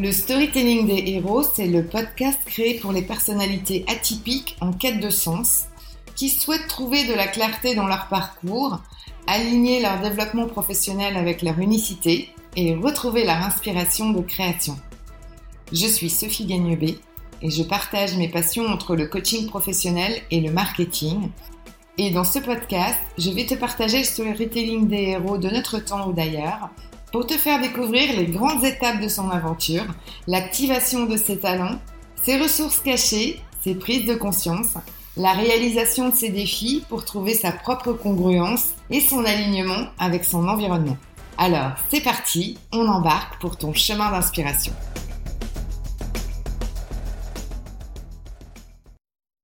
Le storytelling des héros, c'est le podcast créé pour les personnalités atypiques en quête de sens, qui souhaitent trouver de la clarté dans leur parcours, aligner leur développement professionnel avec leur unicité et retrouver leur inspiration de création. Je suis Sophie Gagnebé et je partage mes passions entre le coaching professionnel et le marketing. Et dans ce podcast, je vais te partager le storytelling des héros de notre temps ou d'ailleurs pour te faire découvrir les grandes étapes de son aventure, l'activation de ses talents, ses ressources cachées, ses prises de conscience, la réalisation de ses défis pour trouver sa propre congruence et son alignement avec son environnement. Alors, c'est parti, on embarque pour ton chemin d'inspiration.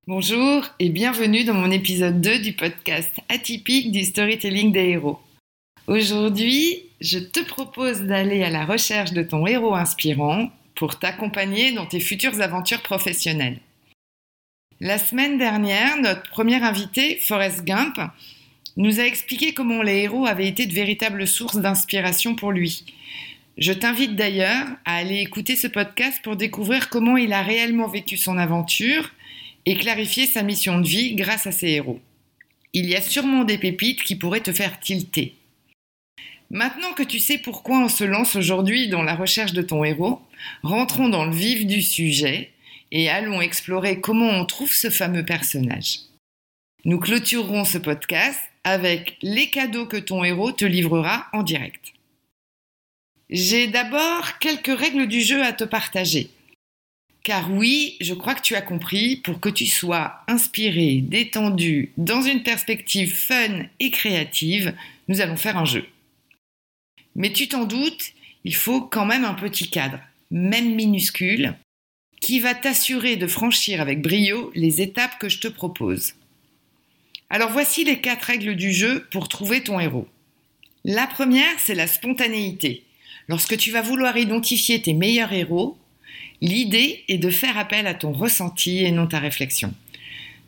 Bonjour et bienvenue dans mon épisode 2 du podcast atypique du storytelling des héros. Aujourd'hui, je te propose d'aller à la recherche de ton héros inspirant pour t'accompagner dans tes futures aventures professionnelles. La semaine dernière, notre premier invité, Forrest Gump, nous a expliqué comment les héros avaient été de véritables sources d'inspiration pour lui. Je t'invite d'ailleurs à aller écouter ce podcast pour découvrir comment il a réellement vécu son aventure et clarifier sa mission de vie grâce à ses héros. Il y a sûrement des pépites qui pourraient te faire tilter. Maintenant que tu sais pourquoi on se lance aujourd'hui dans la recherche de ton héros, rentrons dans le vif du sujet et allons explorer comment on trouve ce fameux personnage. Nous clôturerons ce podcast avec les cadeaux que ton héros te livrera en direct. J'ai d'abord quelques règles du jeu à te partager. Car oui, je crois que tu as compris, pour que tu sois inspiré, détendu, dans une perspective fun et créative, nous allons faire un jeu. Mais tu t'en doutes, il faut quand même un petit cadre, même minuscule, qui va t'assurer de franchir avec brio les étapes que je te propose. Alors voici les quatre règles du jeu pour trouver ton héros. La première, c'est la spontanéité. Lorsque tu vas vouloir identifier tes meilleurs héros, l'idée est de faire appel à ton ressenti et non ta réflexion.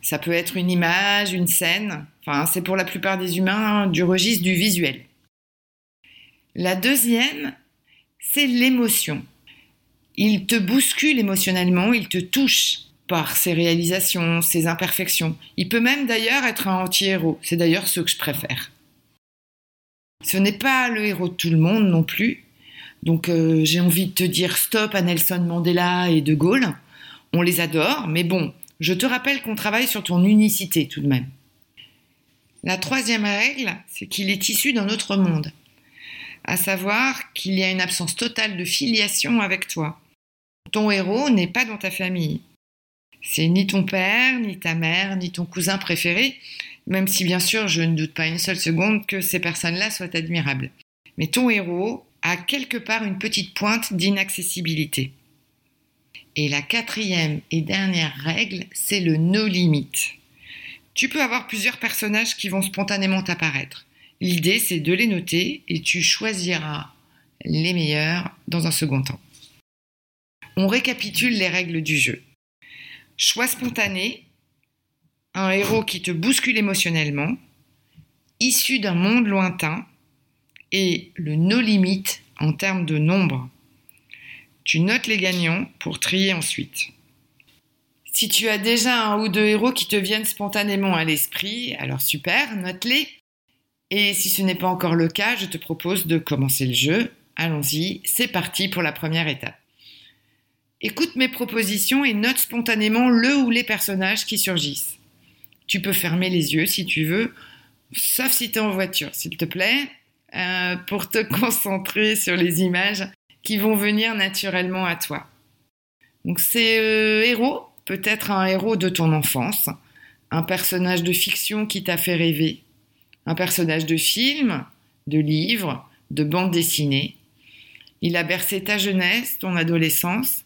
Ça peut être une image, une scène, enfin c'est pour la plupart des humains du registre du visuel. La deuxième, c'est l'émotion. Il te bouscule émotionnellement, il te touche par ses réalisations, ses imperfections. Il peut même d'ailleurs être un anti-héros. C'est d'ailleurs ce que je préfère. Ce n'est pas le héros de tout le monde non plus. Donc euh, j'ai envie de te dire stop à Nelson Mandela et De Gaulle. On les adore, mais bon, je te rappelle qu'on travaille sur ton unicité tout de même. La troisième règle, c'est qu'il est issu d'un autre monde à savoir qu'il y a une absence totale de filiation avec toi. Ton héros n'est pas dans ta famille. C'est ni ton père, ni ta mère, ni ton cousin préféré, même si bien sûr je ne doute pas une seule seconde que ces personnes-là soient admirables. Mais ton héros a quelque part une petite pointe d'inaccessibilité. Et la quatrième et dernière règle, c'est le no limit. Tu peux avoir plusieurs personnages qui vont spontanément apparaître. L'idée, c'est de les noter et tu choisiras les meilleurs dans un second temps. On récapitule les règles du jeu. Choix spontané, un héros qui te bouscule émotionnellement, issu d'un monde lointain, et le no limit en termes de nombre. Tu notes les gagnants pour trier ensuite. Si tu as déjà un ou deux héros qui te viennent spontanément à l'esprit, alors super, note-les et si ce n'est pas encore le cas, je te propose de commencer le jeu. Allons-y, c'est parti pour la première étape. Écoute mes propositions et note spontanément le ou les personnages qui surgissent. Tu peux fermer les yeux si tu veux, sauf si tu es en voiture, s'il te plaît, euh, pour te concentrer sur les images qui vont venir naturellement à toi. Donc c'est euh, héros, peut-être un héros de ton enfance, un personnage de fiction qui t'a fait rêver, un personnage de film, de livre, de bande dessinée. Il a bercé ta jeunesse, ton adolescence,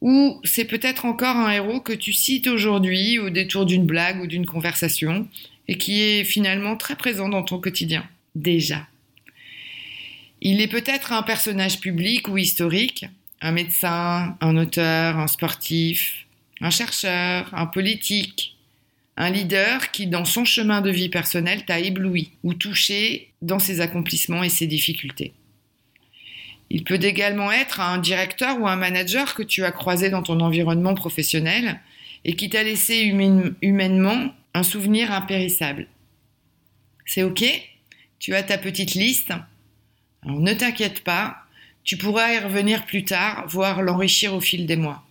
ou c'est peut-être encore un héros que tu cites aujourd'hui au détour d'une blague ou d'une conversation et qui est finalement très présent dans ton quotidien, déjà. Il est peut-être un personnage public ou historique, un médecin, un auteur, un sportif, un chercheur, un politique, un leader qui, dans son chemin de vie personnel, t'a ébloui ou touché dans ses accomplissements et ses difficultés. Il peut également être un directeur ou un manager que tu as croisé dans ton environnement professionnel et qui t'a laissé humainement un souvenir impérissable. C'est OK? Tu as ta petite liste? Alors ne t'inquiète pas, tu pourras y revenir plus tard, voire l'enrichir au fil des mois.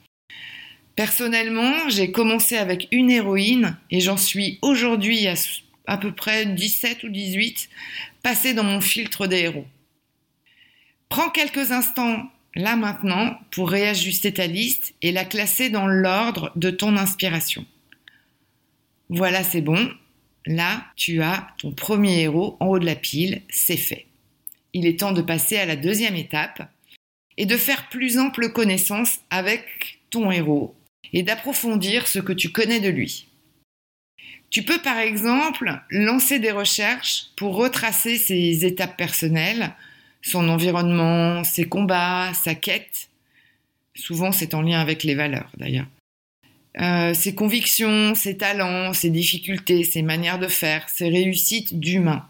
Personnellement, j'ai commencé avec une héroïne et j'en suis aujourd'hui à peu près 17 ou 18 passés dans mon filtre des héros. Prends quelques instants là maintenant pour réajuster ta liste et la classer dans l'ordre de ton inspiration. Voilà, c'est bon. Là, tu as ton premier héros en haut de la pile, c'est fait. Il est temps de passer à la deuxième étape et de faire plus ample connaissance avec ton héros et d'approfondir ce que tu connais de lui. Tu peux par exemple lancer des recherches pour retracer ses étapes personnelles, son environnement, ses combats, sa quête. Souvent c'est en lien avec les valeurs d'ailleurs. Euh, ses convictions, ses talents, ses difficultés, ses manières de faire, ses réussites d'humain.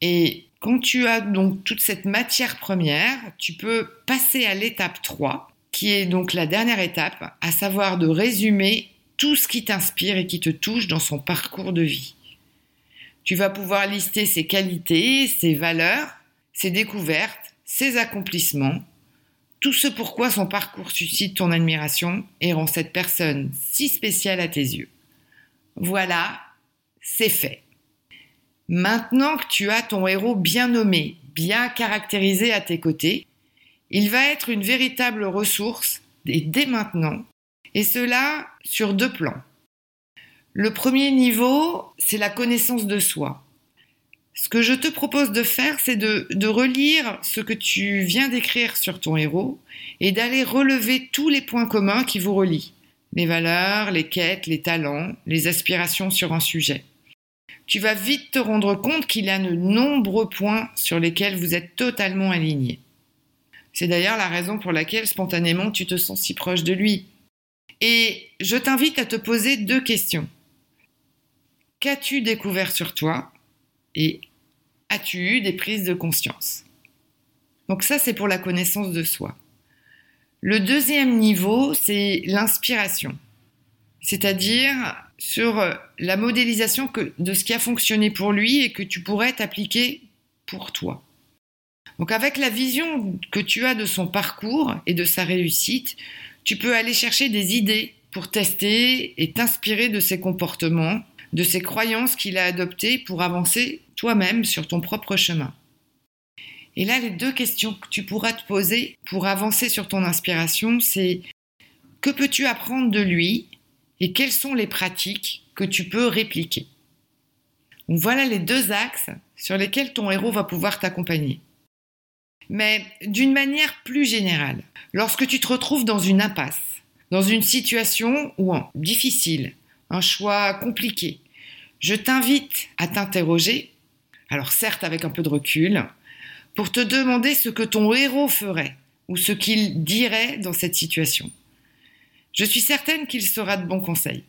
Et quand tu as donc toute cette matière première, tu peux passer à l'étape 3, qui est donc la dernière étape, à savoir de résumer tout ce qui t'inspire et qui te touche dans son parcours de vie. Tu vas pouvoir lister ses qualités, ses valeurs, ses découvertes, ses accomplissements, tout ce pourquoi son parcours suscite ton admiration et rend cette personne si spéciale à tes yeux. Voilà, c'est fait. Maintenant que tu as ton héros bien nommé, bien caractérisé à tes côtés, il va être une véritable ressource et dès maintenant, et cela sur deux plans. Le premier niveau, c'est la connaissance de soi. Ce que je te propose de faire, c'est de, de, relire ce que tu viens d'écrire sur ton héros et d'aller relever tous les points communs qui vous relient. Les valeurs, les quêtes, les talents, les aspirations sur un sujet. Tu vas vite te rendre compte qu'il y a de nombreux points sur lesquels vous êtes totalement alignés. C'est d'ailleurs la raison pour laquelle spontanément tu te sens si proche de lui. Et je t'invite à te poser deux questions. Qu'as-tu découvert sur toi et as-tu eu des prises de conscience? Donc ça, c'est pour la connaissance de soi. Le deuxième niveau, c'est l'inspiration, c'est-à-dire sur la modélisation de ce qui a fonctionné pour lui et que tu pourrais t'appliquer pour toi. Donc avec la vision que tu as de son parcours et de sa réussite, tu peux aller chercher des idées pour tester et t'inspirer de ses comportements, de ses croyances qu'il a adoptées pour avancer toi-même sur ton propre chemin. Et là, les deux questions que tu pourras te poser pour avancer sur ton inspiration, c'est que peux-tu apprendre de lui et quelles sont les pratiques que tu peux répliquer? Voilà les deux axes sur lesquels ton héros va pouvoir t'accompagner. Mais d'une manière plus générale, lorsque tu te retrouves dans une impasse, dans une situation où, difficile, un choix compliqué, je t'invite à t'interroger, alors certes avec un peu de recul, pour te demander ce que ton héros ferait ou ce qu'il dirait dans cette situation. Je suis certaine qu'il sera de bons conseils.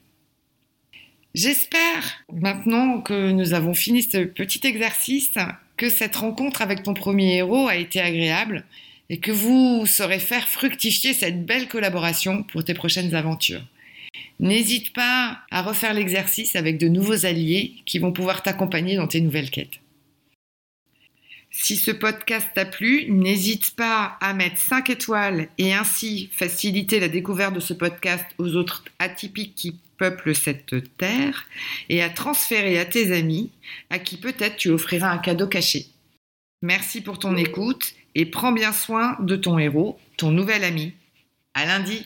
J'espère, maintenant que nous avons fini ce petit exercice, que cette rencontre avec ton premier héros a été agréable et que vous saurez faire fructifier cette belle collaboration pour tes prochaines aventures. N'hésite pas à refaire l'exercice avec de nouveaux alliés qui vont pouvoir t'accompagner dans tes nouvelles quêtes. Si ce podcast t'a plu, n'hésite pas à mettre 5 étoiles et ainsi faciliter la découverte de ce podcast aux autres atypiques qui peuplent cette terre et à transférer à tes amis à qui peut-être tu offriras un cadeau caché. Merci pour ton écoute et prends bien soin de ton héros, ton nouvel ami. À lundi!